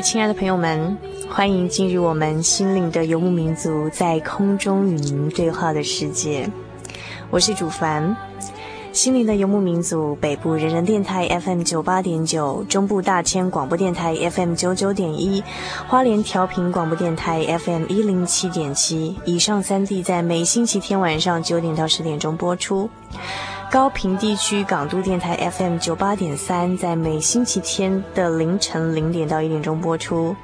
亲爱的朋友们，欢迎进入我们心灵的游牧民族在空中与您对话的世界。我是主凡，心灵的游牧民族北部人人电台 FM 九八点九，中部大千广播电台 FM 九九点一，花莲调频广播电台 FM 一零七点七，以上三地在每星期天晚上九点到十点钟播出。高屏地区港都电台 FM 九八点三，在每星期天的凌晨零点到一点钟播出。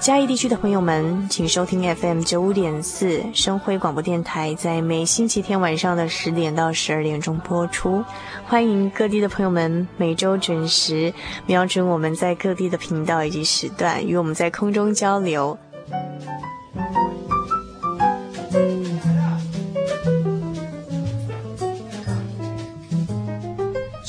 嘉义地区的朋友们，请收听 FM 九五点四生辉广播电台，在每星期天晚上的十点到十二点钟播出。欢迎各地的朋友们每周准时瞄准我们在各地的频道以及时段，与我们在空中交流。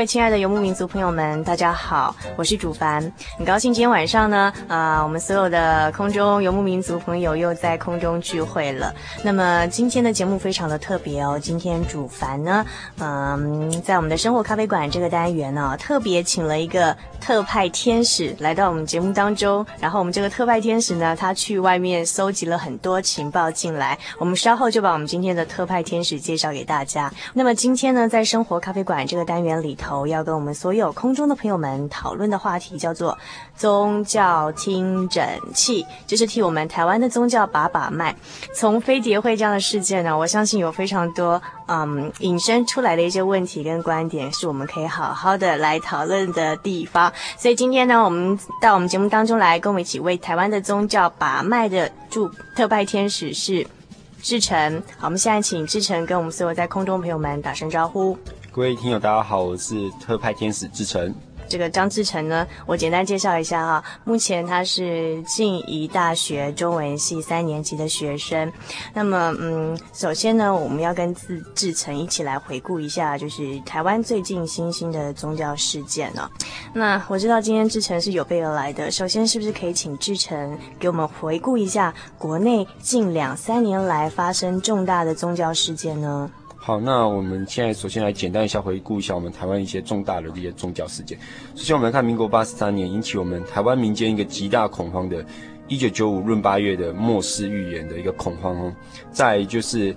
位亲爱的游牧民族朋友们，大家好，我是主凡，很高兴今天晚上呢，啊、我们所有的空中游牧民族朋友又在空中聚会了。那么今天的节目非常的特别哦，今天主凡呢，嗯、在我们的生活咖啡馆这个单元呢、特别请了一个特派天使来到我们节目当中，然后我们这个特派天使呢，他去外面搜集了很多情报进来，我们稍后就把我们今天的特派天使介绍给大家。那么今天呢，在生活咖啡馆这个单元里。头头要跟我们所有空中的朋友们讨论的话题叫做宗教听诊器，就是替我们台湾的宗教把把脉。从飞碟会这样的事件呢，我相信有非常多嗯引申出来的一些问题跟观点，是我们可以好好的来讨论的地方。所以今天呢，我们到我们节目当中来，跟我们一起为台湾的宗教把脉的驻特派天使是志成。好，我们现在请志成跟我们所有在空中朋友们打声招呼。各位听友，大家好，我是特派天使志成。这个张志成呢，我简单介绍一下哈。目前他是静宜大学中文系三年级的学生。那么，嗯，首先呢，我们要跟志志成一起来回顾一下，就是台湾最近新兴的宗教事件呢。那我知道今天志成是有备而来的。首先，是不是可以请志成给我们回顾一下国内近两三年来发生重大的宗教事件呢？好，那我们现在首先来简单一下回顾一下我们台湾一些重大的这些宗教事件。首先，我们来看民国八十三年引起我们台湾民间一个极大恐慌的，一九九五闰八月的末世预言的一个恐慌哦。再就是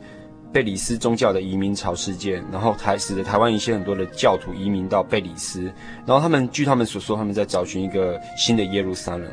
贝里斯宗教的移民潮事件，然后台使得台湾一些很多的教徒移民到贝里斯，然后他们据他们所说，他们在找寻一个新的耶路撒冷。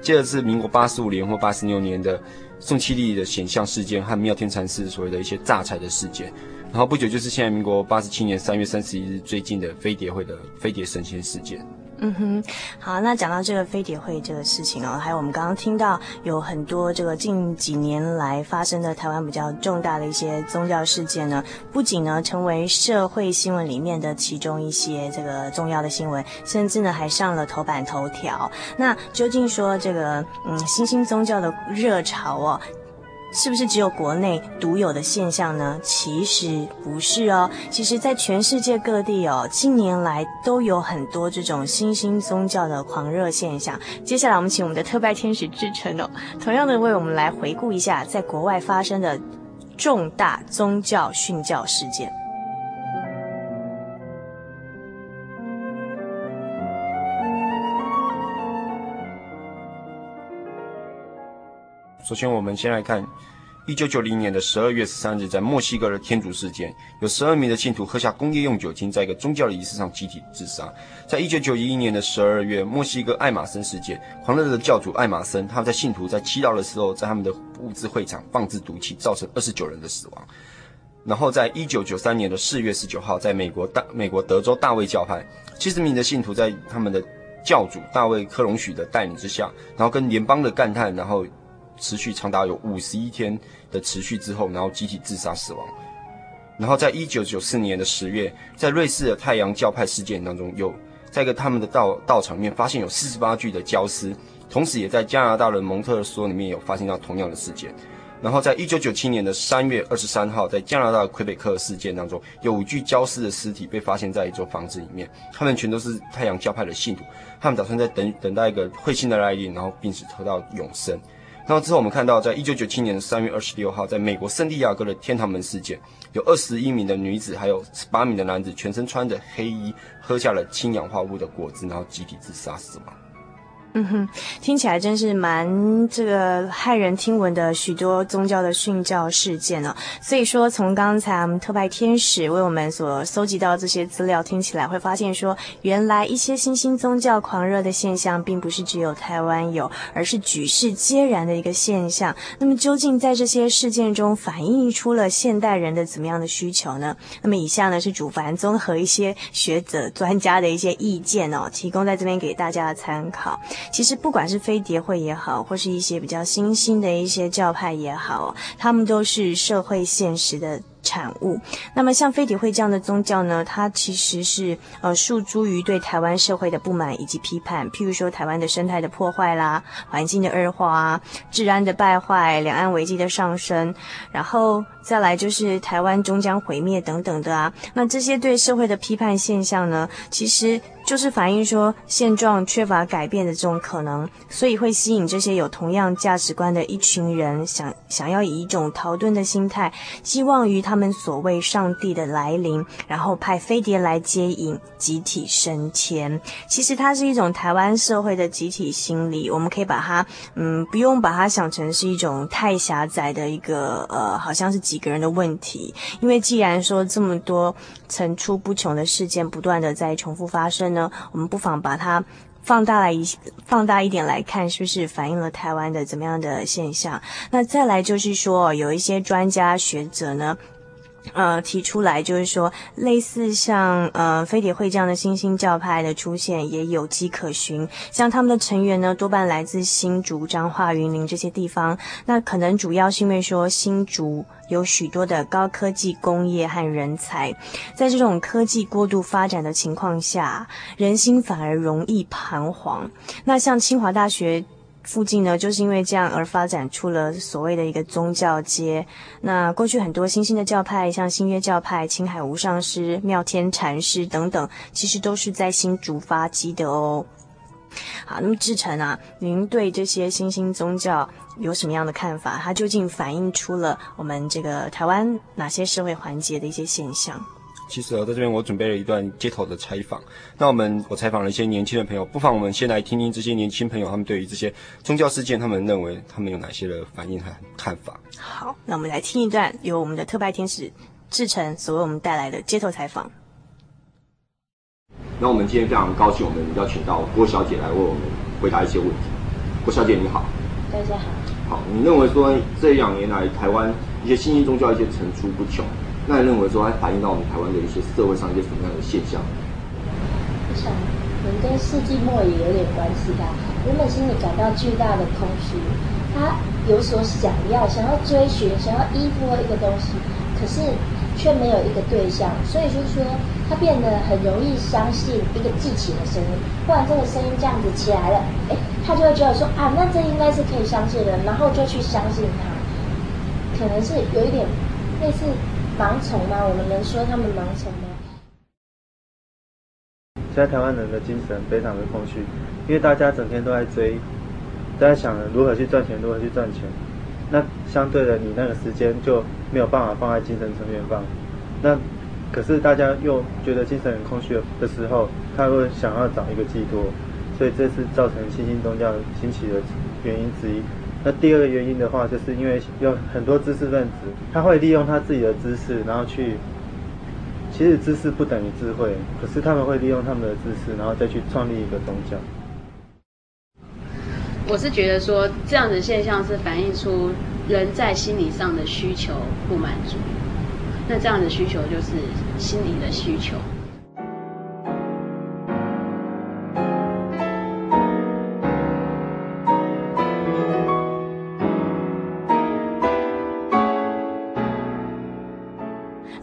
接着是民国八十五年或八十六年的宋七力的显像事件和妙天禅寺所谓的一些诈财的事件。然后不久就是现在民国八十七年三月三十一日最近的飞碟会的飞碟神仙事件。嗯哼，好，那讲到这个飞碟会这个事情哦，还有我们刚刚听到有很多这个近几年来发生的台湾比较重大的一些宗教事件呢，不仅呢成为社会新闻里面的其中一些这个重要的新闻，甚至呢还上了头版头条。那究竟说这个嗯新兴宗教的热潮哦？是不是只有国内独有的现象呢？其实不是哦。其实，在全世界各地哦，近年来都有很多这种新兴宗教的狂热现象。接下来，我们请我们的特拜天使志成哦，同样的为我们来回顾一下在国外发生的重大宗教殉教事件。首先，我们先来看一九九零年的十二月十三日，在墨西哥的天主事件，有十二名的信徒喝下工业用酒精，在一个宗教的仪式上集体自杀。在一九九一年的十二月，墨西哥爱马森事件，狂热的教主爱马森，他在信徒在祈祷的时候，在他们的物资会场放置毒气，造成二十九人的死亡。然后，在一九九三年的四月十九号，在美国大美国德州大卫教派，七十名的信徒在他们的教主大卫克隆许的带领之下，然后跟联邦的干探，然后。持续长达有五十一天的持续之后，然后集体自杀死亡。然后在一九九四年的十月，在瑞士的太阳教派事件当中，有在一个他们的道道场里面发现有四十八具的焦尸，同时也在加拿大的蒙特梭里面有发现到同样的事件。然后在一九九七年的三月二十三号，在加拿大的魁北克事件当中，有五具焦尸的尸体被发现在一座房子里面，他们全都是太阳教派的信徒，他们打算在等等待一个彗星的来临，然后并且得到永生。然后之后，我们看到，在一九九七年的三月二十六号，在美国圣地亚哥的天堂门事件，有二十一名的女子，还有十八名的男子，全身穿着黑衣，喝下了氢氧化物的果汁，然后集体自杀死亡。嗯哼，听起来真是蛮这个骇人听闻的许多宗教的殉教事件哦。所以说，从刚才我们特派天使为我们所搜集到这些资料，听起来会发现说，原来一些新兴宗教狂热的现象，并不是只有台湾有，而是举世皆然的一个现象。那么，究竟在这些事件中反映出了现代人的怎么样的需求呢？那么，以下呢是主凡综合一些学者专家的一些意见哦，提供在这边给大家的参考。其实不管是飞碟会也好，或是一些比较新兴的一些教派也好，他们都是社会现实的产物。那么像飞碟会这样的宗教呢，它其实是呃诉诸于对台湾社会的不满以及批判，譬如说台湾的生态的破坏啦、环境的恶化、治安的败坏、两岸危机的上升，然后再来就是台湾终将毁灭等等的啊。那这些对社会的批判现象呢，其实。就是反映说现状缺乏改变的这种可能，所以会吸引这些有同样价值观的一群人，想想要以一种逃遁的心态，寄望于他们所谓上帝的来临，然后派飞碟来接引，集体升迁。其实它是一种台湾社会的集体心理，我们可以把它，嗯，不用把它想成是一种太狭窄的一个，呃，好像是几个人的问题，因为既然说这么多层出不穷的事件不断的在重复发生呢。我们不妨把它放大来一放大一点来看，是不是反映了台湾的怎么样的现象？那再来就是说，有一些专家学者呢。呃，提出来就是说，类似像呃飞碟会这样的新兴教派的出现也有迹可循。像他们的成员呢，多半来自新竹、彰化、云林这些地方。那可能主要是因为说新竹有许多的高科技工业和人才，在这种科技过度发展的情况下，人心反而容易彷徨。那像清华大学。附近呢，就是因为这样而发展出了所谓的一个宗教街。那过去很多新兴的教派，像新约教派、青海无上师、妙天禅师等等，其实都是在新竹发迹的哦。好，那么志成啊，您对这些新兴宗教有什么样的看法？它究竟反映出了我们这个台湾哪些社会环节的一些现象？其实我在这边我准备了一段街头的采访。那我们我采访了一些年轻的朋友，不妨我们先来听听这些年轻朋友他们对于这些宗教事件，他们认为他们有哪些的反应和看法。好，那我们来听一段由我们的特派天使志成所为我们带来的街头采访。那我们今天非常高兴，我们邀请到郭小姐来为我们回答一些问题。郭小姐你好，大家好。好，你认为说这两年来台湾一些新兴宗教一些层出不穷？那你认为说它反映到我们台湾的一些社会上一些什么样的现象？我想，可能跟世纪末也有点关系吧。人们心里感到巨大的空虚，他有所想要，想要追寻，想要依附一个东西，可是却没有一个对象，所以就是说，他变得很容易相信一个记起的声音。不然这个声音这样子起来了，哎，他就会觉得说啊，那这应该是可以相信的，然后就去相信他。可能是有一点类似盲从吗？我们能说他们盲从吗？现在台湾人的精神非常的空虚，因为大家整天都在追，都在想如何去赚钱，如何去赚钱。那相对的，你那个时间就没有办法放在精神层面放。那可是大家又觉得精神很空虚的时候，他会想要找一个寄托，所以这是造成新兴宗教兴起的原因之一。那第二个原因的话，就是因为有很多知识分子，他会利用他自己的知识，然后去，其实知识不等于智慧，可是他们会利用他们的知识，然后再去创立一个宗教。我是觉得说，这样的现象是反映出人在心理上的需求不满足，那这样的需求就是心理的需求。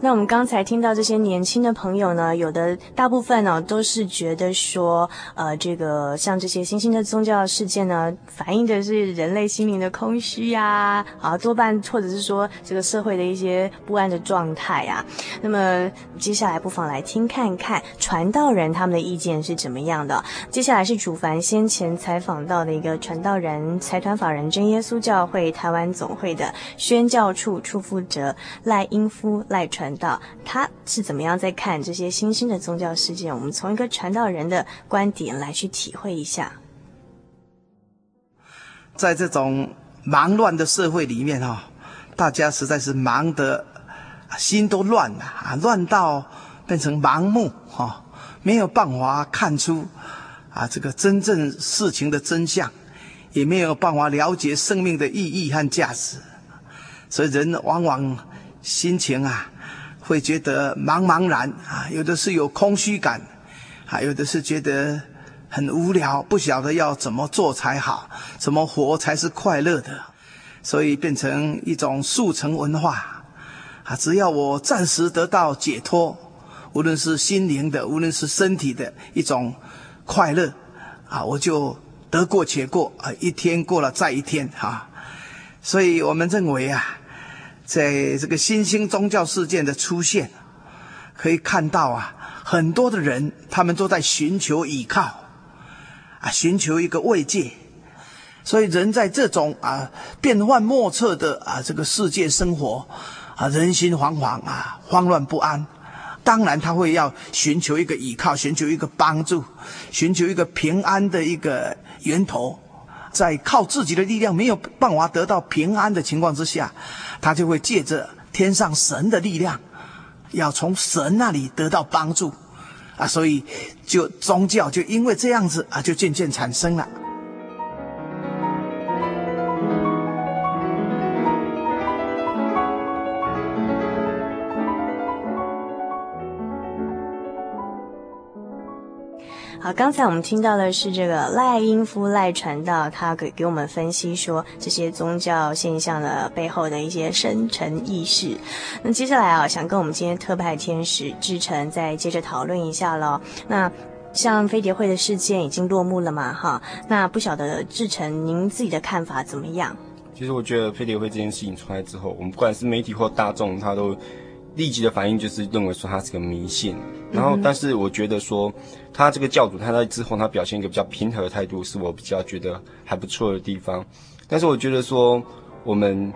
那我们刚才听到这些年轻的朋友呢，有的大部分呢、哦、都是觉得说，呃，这个像这些新兴的宗教事件呢，反映的是人类心灵的空虚呀，啊，多半或者是说这个社会的一些不安的状态啊。那么接下来不妨来听看看传道人他们的意见是怎么样的。接下来是主凡先前采访到的一个传道人财团法人真耶稣教会台湾总会的宣教处处负责赖英夫赖传。传道他是怎么样在看这些新兴的宗教事件？我们从一个传道人的观点来去体会一下。在这种忙乱的社会里面哈，大家实在是忙得心都乱了啊，乱到变成盲目哈，没有办法看出啊这个真正事情的真相，也没有办法了解生命的意义和价值，所以人往往心情啊。会觉得茫茫然啊，有的是有空虚感，啊，有的是觉得很无聊，不晓得要怎么做才好，怎么活才是快乐的，所以变成一种速成文化，啊，只要我暂时得到解脱，无论是心灵的，无论是身体的一种快乐，啊，我就得过且过，啊，一天过了再一天，哈，所以我们认为啊。在这个新兴宗教事件的出现，可以看到啊，很多的人他们都在寻求依靠，啊，寻求一个慰藉。所以人在这种啊变幻莫测的啊这个世界生活，啊人心惶惶啊，慌乱不安。当然他会要寻求一个依靠，寻求一个帮助，寻求一个平安的一个源头。在靠自己的力量没有办法得到平安的情况之下，他就会借着天上神的力量，要从神那里得到帮助，啊，所以就宗教就因为这样子啊，就渐渐产生了。好，刚才我们听到的是这个赖英夫赖传道，他给给我们分析说这些宗教现象的背后的一些深层意识。那接下来啊，想跟我们今天特派天使志成再接着讨论一下喽。那像飞碟会的事件已经落幕了嘛？哈，那不晓得志成您自己的看法怎么样？其实我觉得飞碟会这件事情出来之后，我们不管是媒体或大众，他都。立即的反应就是认为说他是个迷信，然后但是我觉得说他这个教主他在之后他表现一个比较平和的态度，是我比较觉得还不错的地方。但是我觉得说我们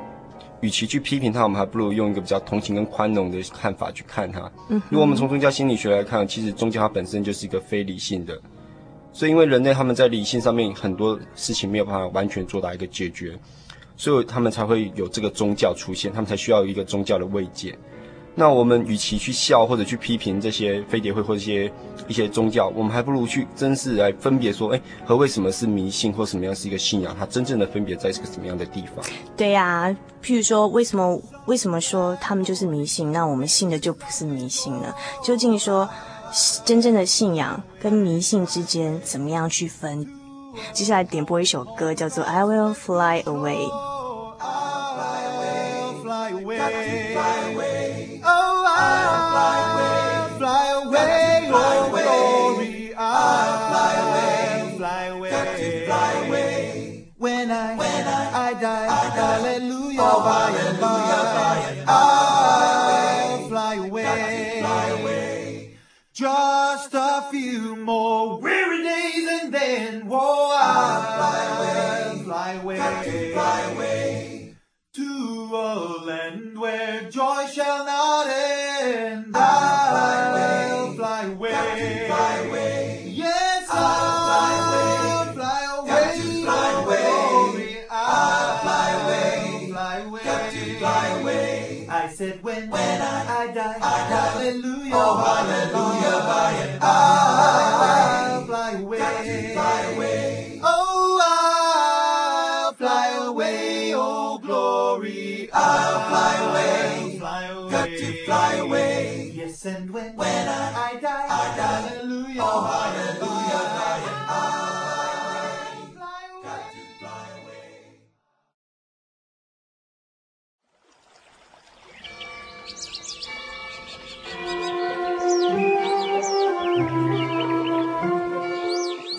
与其去批评他，我们还不如用一个比较同情跟宽容的看法去看他。嗯，如果我们从宗教心理学来看，其实宗教它本身就是一个非理性的，所以因为人类他们在理性上面很多事情没有办法完全做到一个解决，所以他们才会有这个宗教出现，他们才需要一个宗教的慰藉。那我们与其去笑或者去批评这些飞碟会或者一些一些宗教，我们还不如去真实来分别说，哎，和为什么是迷信或什么样是一个信仰？它真正的分别在这个什么样的地方？对呀、啊，譬如说，为什么为什么说他们就是迷信？那我们信的就不是迷信呢？究竟说真正的信仰跟迷信之间怎么样去分？接下来点播一首歌，叫做《I Will Fly Away》。hallelujah, oh, by and by, I'll fly away, fly away. Just a few more weary days and then, whoa, I'll fly ah. away, fly away, fly away. To a land where joy shall now oh, hallelujah by and I fly away. Fly away. Fly away. Oh, I'll fly away. Oh, glory. I'll fly away. Got to fly away. Yes, and when, when I, I die, I die. Hallelujah. Oh, hallelujah.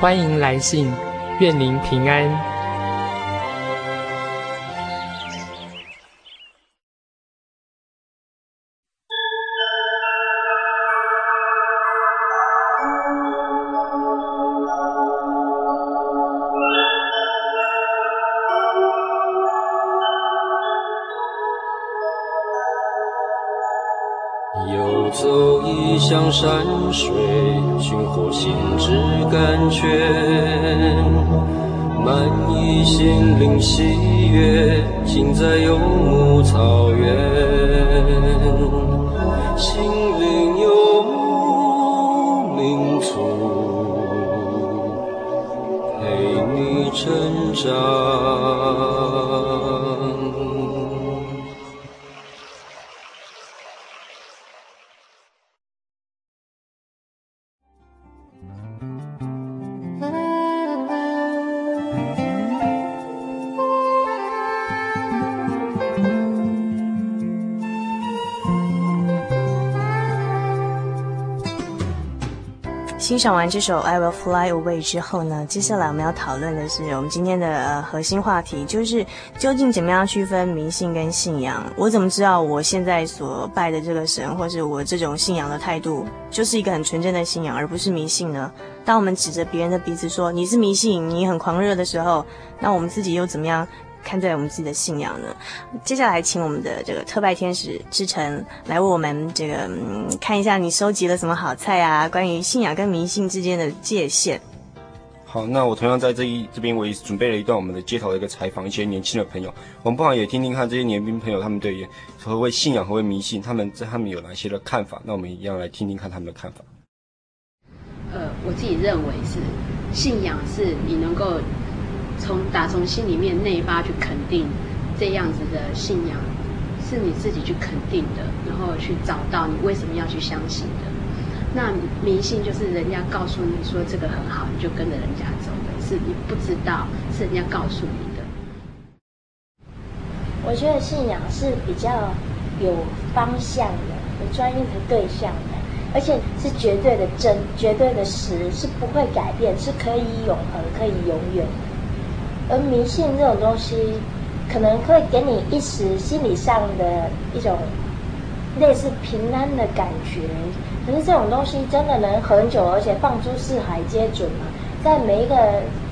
欢迎来信，愿您平安。像山水，陪你成长。欣赏完这首《I Will Fly Away》之后呢，接下来我们要讨论的是我们今天的呃核心话题，就是究竟怎么样区分迷信跟信仰？我怎么知道我现在所拜的这个神，或是我这种信仰的态度，就是一个很纯正的信仰，而不是迷信呢？当我们指着别人的鼻子说你是迷信，你很狂热的时候，那我们自己又怎么样？看待我们自己的信仰呢？接下来，请我们的这个特派天使志成来为我们这个、嗯、看一下，你收集了什么好菜啊？关于信仰跟迷信之间的界限。好，那我同样在这一这边，我也准备了一段我们的街头的一个采访，一些年轻的朋友，我们不妨也听听看这些年轻朋友他们对于何谓信仰、何谓迷信，他们在他们有哪些的看法？那我们一样来听听看他们的看法。呃，我自己认为是信仰是你能够。从打从心里面内发去肯定这样子的信仰，是你自己去肯定的，然后去找到你为什么要去相信的。那迷信就是人家告诉你说这个很好，你就跟着人家走的，是你不知道，是人家告诉你的。我觉得信仰是比较有方向的，有专业的对象的，而且是绝对的真、绝对的实，是不会改变，是可以永恒、可以永远。而迷信这种东西，可能会给你一时心理上的一种类似平安的感觉。可是这种东西真的能很久，而且放诸四海皆准吗？在每一个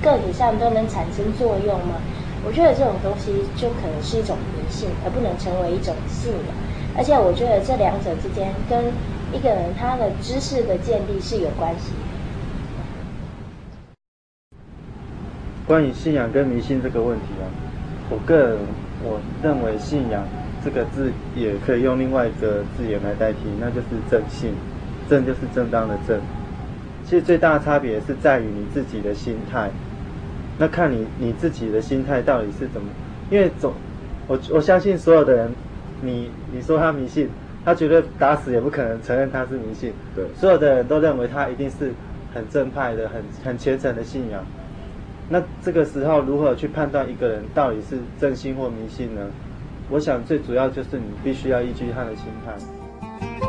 个体上都能产生作用吗？我觉得这种东西就可能是一种迷信，而不能成为一种信仰。而且我觉得这两者之间跟一个人他的知识的建立是有关系。关于信仰跟迷信这个问题啊，我个人我认为信仰这个字也可以用另外一个字眼来代替，那就是正信。正就是正当的正。其实最大的差别是在于你自己的心态。那看你你自己的心态到底是怎么？因为总我我相信所有的人，你你说他迷信，他绝对打死也不可能承认他是迷信。对，所有的人都认为他一定是很正派的、很很虔诚的信仰。那这个时候如何去判断一个人到底是真心或迷信呢？我想最主要就是你必须要依据他的心态。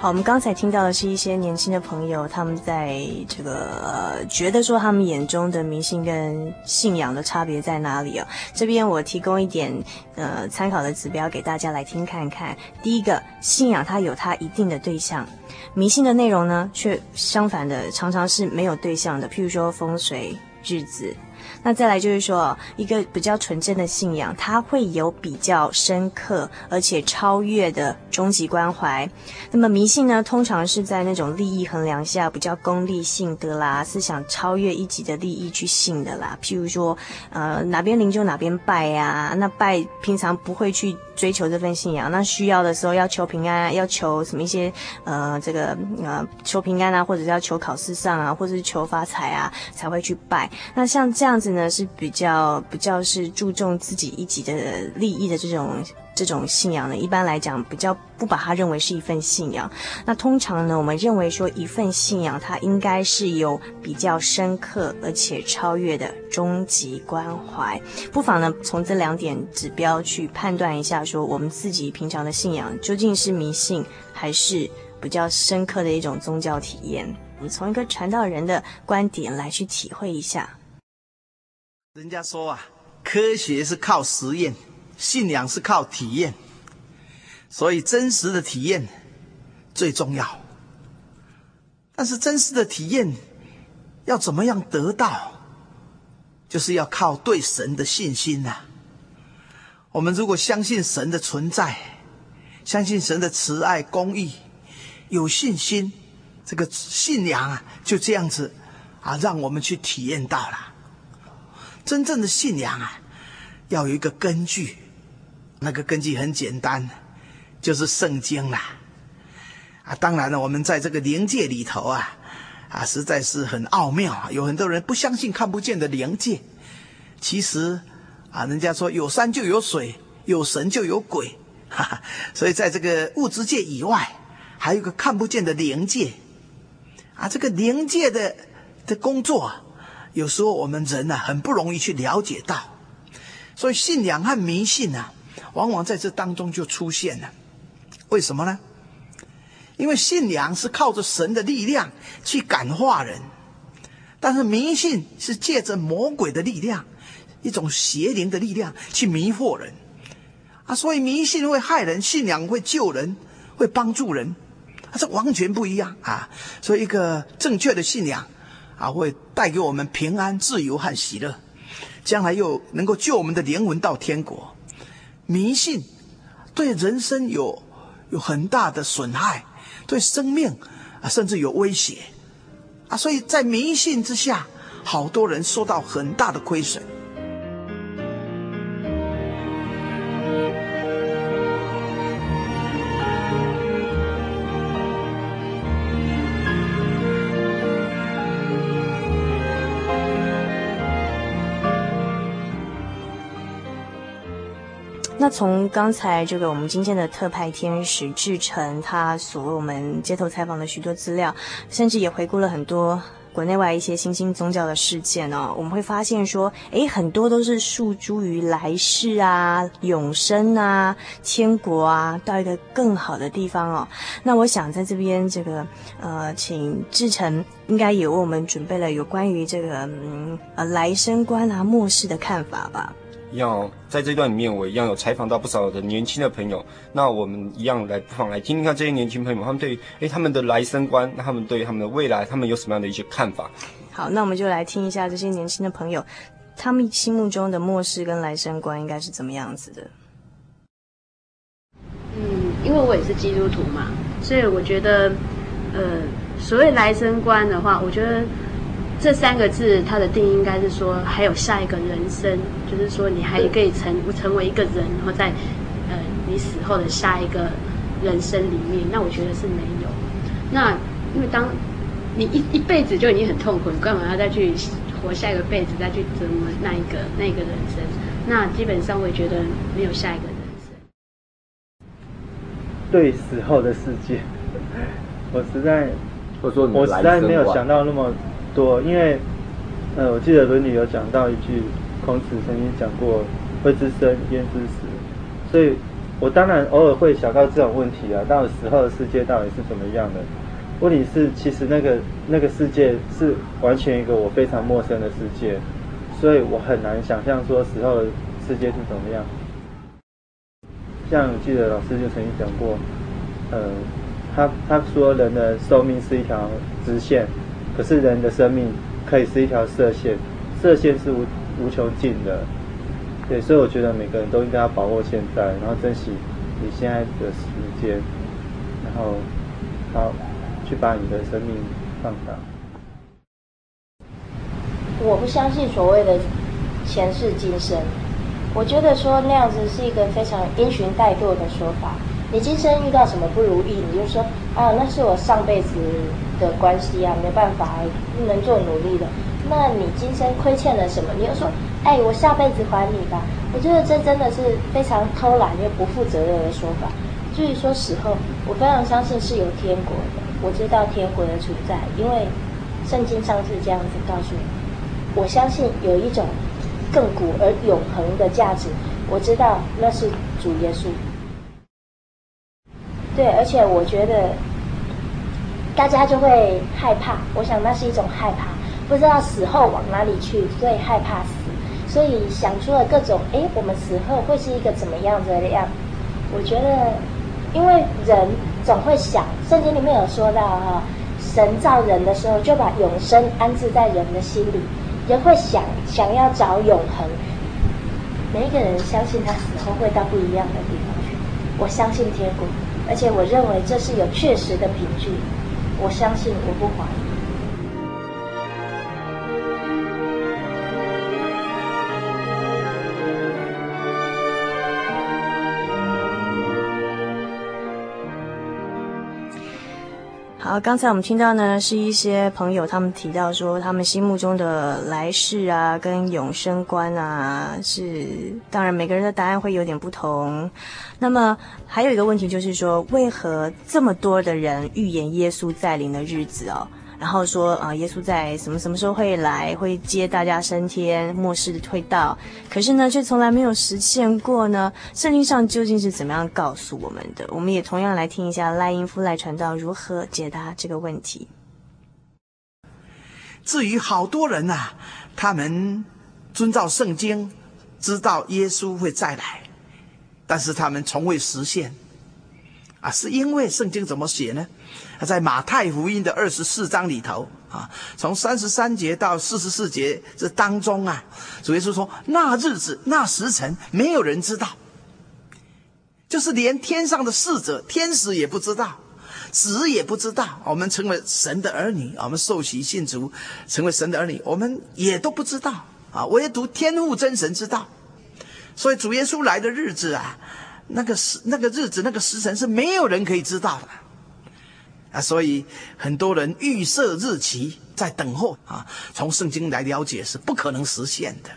好，我们刚才听到的是一些年轻的朋友，他们在这个呃觉得说他们眼中的迷信跟信仰的差别在哪里哦？这边我提供一点呃参考的指标给大家来听看看。第一个，信仰它有它一定的对象，迷信的内容呢却相反的，常常是没有对象的，譬如说风水、日子。那再来就是说，一个比较纯正的信仰，它会有比较深刻而且超越的终极关怀。那么迷信呢，通常是在那种利益衡量下比较功利性的啦，思想超越一级的利益去信的啦。譬如说，呃，哪边灵就哪边拜呀，那拜平常不会去追求这份信仰，那需要的时候要求平安，要求什么一些呃这个呃求平安啊，或者是要求考试上啊，或者是求发财啊，才会去拜。那像这样子呢，是比较比较是注重自己一己的利益的这种这种信仰呢，一般来讲比较不把它认为是一份信仰。那通常呢，我们认为说一份信仰它应该是有比较深刻而且超越的终极关怀。不妨呢，从这两点指标去判断一下，说我们自己平常的信仰究竟是迷信还是比较深刻的一种宗教体验。我们从一个传道人的观点来去体会一下。人家说啊，科学是靠实验，信仰是靠体验，所以真实的体验最重要。但是真实的体验要怎么样得到？就是要靠对神的信心呐、啊。我们如果相信神的存在，相信神的慈爱公义，有信心，这个信仰啊，就这样子啊，让我们去体验到了。真正的信仰啊，要有一个根据，那个根据很简单，就是圣经啦。啊，当然了，我们在这个灵界里头啊，啊，实在是很奥妙啊。有很多人不相信看不见的灵界，其实啊，人家说有山就有水，有神就有鬼，哈哈。所以在这个物质界以外，还有个看不见的灵界。啊，这个灵界的的工作。啊有时候我们人呢、啊，很不容易去了解到，所以信仰和迷信呢、啊，往往在这当中就出现了。为什么呢？因为信仰是靠着神的力量去感化人，但是迷信是借着魔鬼的力量，一种邪灵的力量去迷惑人啊。所以迷信会害人，信仰会救人，会帮助人，啊，这完全不一样啊。所以一个正确的信仰。啊，会带给我们平安、自由和喜乐，将来又能够救我们的灵魂到天国。迷信对人生有有很大的损害，对生命啊甚至有威胁啊，所以在迷信之下，好多人受到很大的亏损。从刚才这个我们今天的特派天使志成，他所为我们街头采访的许多资料，甚至也回顾了很多国内外一些新兴宗教的事件哦，我们会发现说，诶，很多都是诉诸于来世啊、永生啊、天国啊，到一个更好的地方哦。那我想在这边这个呃，请志成应该也为我们准备了有关于这个嗯呃来生观啊、末世的看法吧。要在这段里面，我一样有采访到不少的年轻的朋友。那我们一样来不妨来听听看这些年轻朋友，他们对诶他们的来生观，那他们对他们的未来，他们有什么样的一些看法？好，那我们就来听一下这些年轻的朋友，他们心目中的末世跟来生观应该是怎么样子的？嗯，因为我也是基督徒嘛，所以我觉得，呃，所谓来生观的话，我觉得。这三个字，它的定义应该是说，还有下一个人生，就是说你还可以成成为一个人，然后在呃你死后的下一个人生里面，那我觉得是没有。那因为当你一一辈子就已经很痛苦，你干嘛要再去活下一个辈子，再去折磨那一个那一个人生？那基本上我也觉得没有下一个人生。对死后的世界，我实在，我说我实在没有想到那么。多，因为，呃，我记得《论语》有讲到一句，孔子曾经讲过“未知生，焉知死”，所以，我当然偶尔会想到这种问题啊，到时候的世界到底是怎么样的？问题是，其实那个那个世界是完全一个我非常陌生的世界，所以我很难想象说死后的世界是怎么样。像我记得老师就曾经讲过，呃，他他说人的寿命是一条直线。可是人的生命可以是一条射线，射线是无无穷尽的，对，所以我觉得每个人都应该要把握现在，然后珍惜你现在的时间，然后好去把你的生命放大。我不相信所谓的前世今生，我觉得说那样子是一个非常因循怠惰的说法。你今生遇到什么不如意，你就说啊，那是我上辈子的关系啊，没办法，不能做努力了。那你今生亏欠了什么？你又说，哎，我下辈子还你吧。我觉得这真的是非常偷懒又不负责任的说法。至于说死后，我非常相信是有天国的，我知道天国的存在，因为圣经上是这样子告诉我。我相信有一种亘古而永恒的价值，我知道那是主耶稣。对，而且我觉得大家就会害怕。我想那是一种害怕，不知道死后往哪里去，所以害怕死，所以想出了各种。哎，我们死后会是一个怎么样子的样？我觉得，因为人总会想，圣经里面有说到哈，神造人的时候就把永生安置在人的心里，人会想想要找永恒。每一个人相信他死后会到不一样的地方去。我相信天国。而且我认为这是有确实的凭据，我相信，我不怀疑。好，刚才我们听到呢，是一些朋友他们提到说，他们心目中的来世啊，跟永生观啊，是当然每个人的答案会有点不同。那么还有一个问题就是说，为何这么多的人预言耶稣再临的日子哦？然后说啊，耶稣在什么什么时候会来，会接大家升天，末世会到。可是呢，却从来没有实现过呢。圣经上究竟是怎么样告诉我们的？我们也同样来听一下赖英夫赖传道如何解答这个问题。至于好多人呐、啊，他们遵照圣经，知道耶稣会再来，但是他们从未实现。啊，是因为圣经怎么写呢？他在马太福音的二十四章里头啊，从三十三节到四十四节这当中啊，主耶稣说：“那日子、那时辰，没有人知道，就是连天上的使者、天使也不知道，子也不知道。我们成为神的儿女，我们受洗信主，成为神的儿女，我们也都不知道啊，唯独天父真神知道。所以主耶稣来的日子啊。”那个时、那个日子、那个时辰是没有人可以知道的啊，所以很多人预设日期在等候啊。从圣经来了解是不可能实现的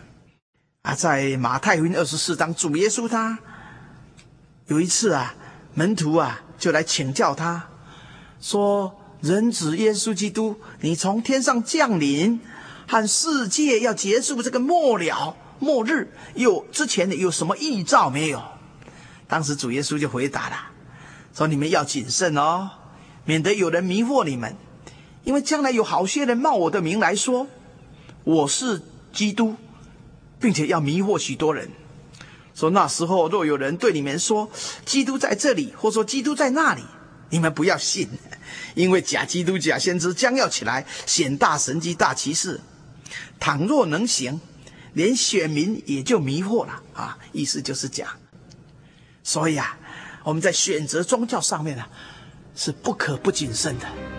啊。在马太福音二十四章，主耶稣他有一次啊，门徒啊就来请教他，说人子耶稣基督，你从天上降临，和世界要结束这个末了末日，有之前有什么预兆没有？当时主耶稣就回答了，说：你们要谨慎哦，免得有人迷惑你们，因为将来有好些人冒我的名来说我是基督，并且要迷惑许多人。说那时候若有人对你们说基督在这里，或说基督在那里，你们不要信。因为假基督、假先知将要起来，显大神迹、大奇事。倘若能行，连选民也就迷惑了啊！意思就是讲，所以啊，我们在选择宗教上面呢、啊，是不可不谨慎的。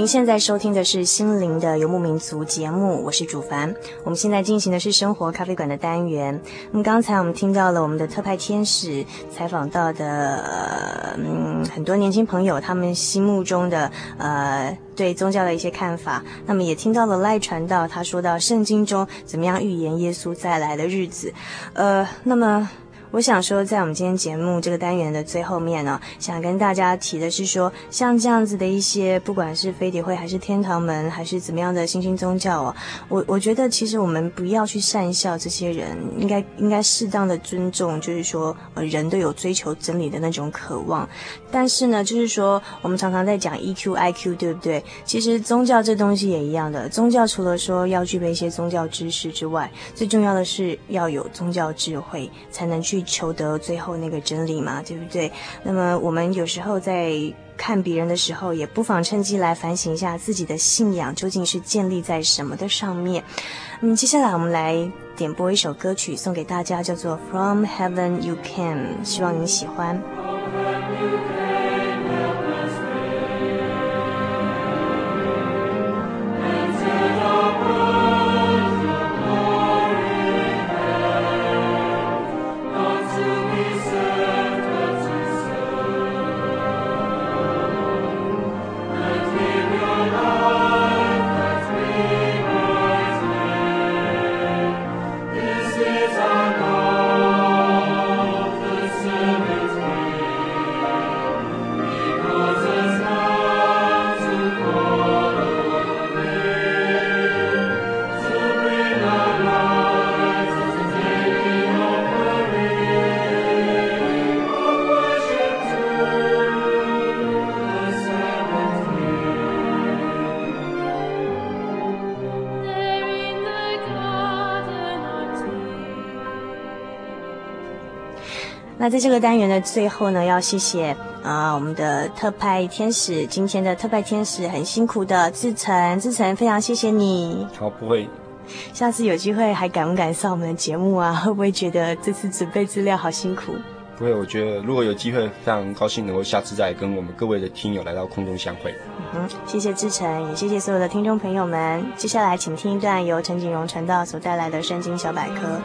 您现在收听的是《心灵的游牧民族》节目，我是主凡。我们现在进行的是生活咖啡馆的单元。那么刚才我们听到了我们的特派天使采访到的，嗯，很多年轻朋友他们心目中的呃对宗教的一些看法。那么也听到了赖传道他说到圣经中怎么样预言耶稣再来的日子。呃，那么。我想说，在我们今天节目这个单元的最后面呢，想跟大家提的是说，像这样子的一些，不管是飞碟会还是天堂门，还是怎么样的新兴宗教哦，我我觉得其实我们不要去善笑这些人，应该应该适当的尊重，就是说，呃，人都有追求真理的那种渴望。但是呢，就是说，我们常常在讲 EQ、IQ，对不对？其实宗教这东西也一样的，宗教除了说要具备一些宗教知识之外，最重要的是要有宗教智慧，才能去。求得最后那个真理嘛，对不对？那么我们有时候在看别人的时候，也不妨趁机来反省一下自己的信仰究竟是建立在什么的上面。嗯，接下来我们来点播一首歌曲送给大家，叫做《From Heaven You Came》，希望你喜欢。那在这个单元的最后呢，要谢谢啊我们的特派天使，今天的特派天使很辛苦的志成，志成非常谢谢你。好，不会。下次有机会还敢不敢上我们的节目啊？会不会觉得这次准备资料好辛苦？不会，我觉得如果有机会，非常高兴能够下次再跟我们各位的听友来到空中相会。嗯哼，谢谢志成，也谢谢所有的听众朋友们。接下来请听一段由陈景荣传道所带来的圣经小百科。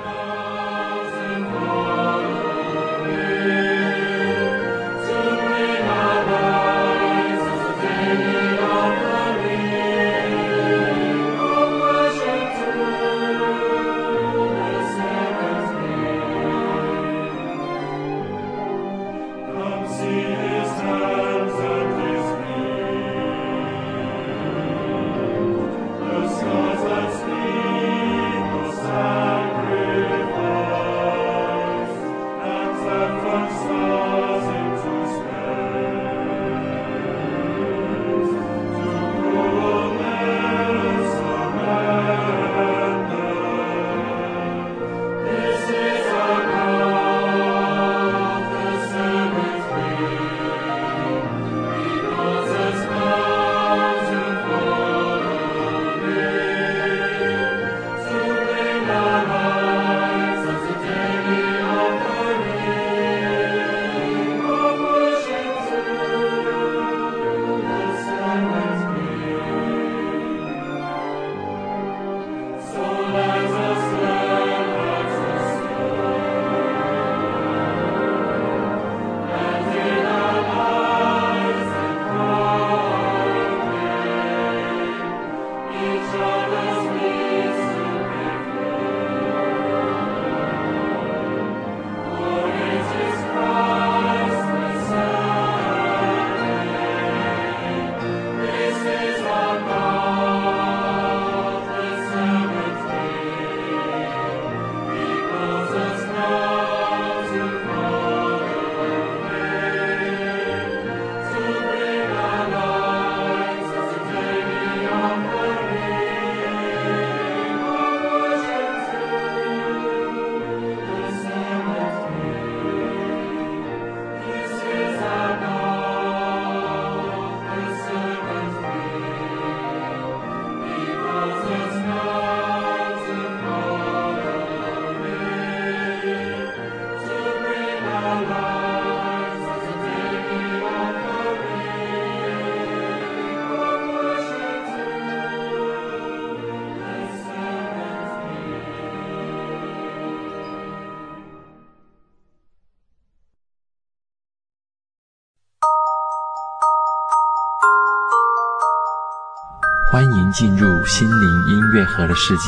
欢迎进入心灵音乐盒的世界。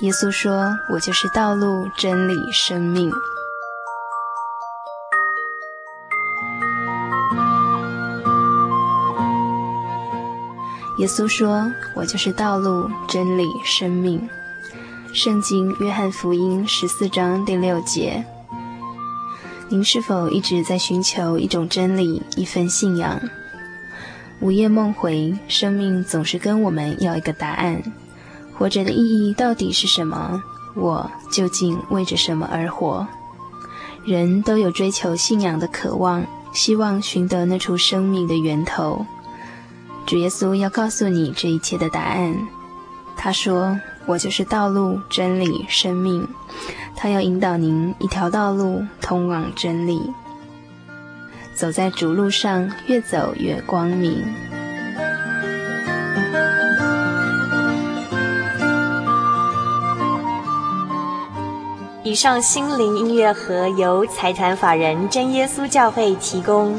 耶稣说：“我就是道路、真理、生命。”耶稣说：“我就是道路、真理、生命。”圣经约翰福音十四章第六节。您是否一直在寻求一种真理、一份信仰？午夜梦回，生命总是跟我们要一个答案：活着的意义到底是什么？我究竟为着什么而活？人都有追求信仰的渴望，希望寻得那处生命的源头。主耶稣要告诉你这一切的答案。他说：“我就是道路、真理、生命。”他要引导您一条道路通往真理。走在主路上，越走越光明。以上心灵音乐盒由财团法人真耶稣教会提供。